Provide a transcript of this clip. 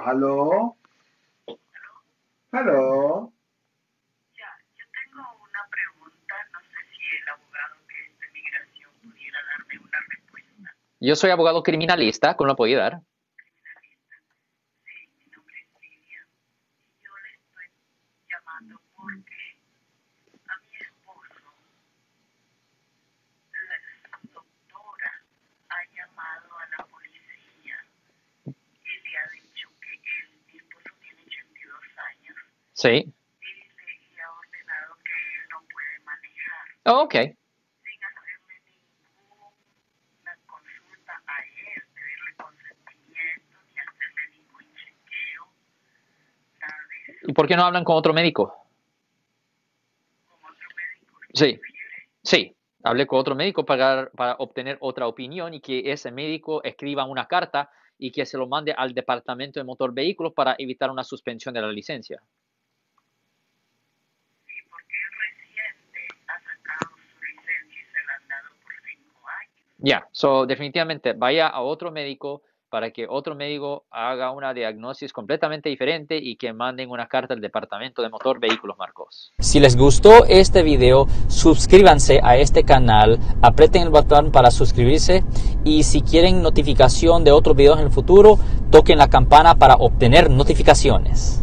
Marcos. ¿Aló? ¿Aló? Ya, yo tengo una pregunta, no sé si el abogado que es de migración pudiera darme una respuesta. Yo soy abogado criminalista, ¿cómo lo puedo ayudar? Criminalista. Sí, mi nombre es Lidia. Y yo le estoy llamando porque a mi esposo, la, su doctora ha llamado a la policía y le ha dicho que él, mi esposo tiene 82 años Sí. y ha ordenado que él no puede manejar. Oh, ok. sin hacerle ninguna consulta a él, pedirle consentimiento, ni hacerle ningún chequeo, nada de eso, ¿Y por qué no hablan con otro médico? con otro médico. Sí. ¿Prefiere? Sí. Hablé con otro médico para, para obtener otra opinión y que ese médico escriba una carta y que se lo mande al departamento de motor vehículos para evitar una suspensión de la licencia. Sí, porque él reciente ha sacado su licencia y se la han dado por cinco Ya, so definitivamente vaya a otro médico para que otro médico haga una diagnosis completamente diferente y que manden una carta al departamento de motor vehículos Marcos. Si les gustó este video, suscríbanse a este canal, aprieten el botón para suscribirse y si quieren notificación de otros videos en el futuro, toquen la campana para obtener notificaciones.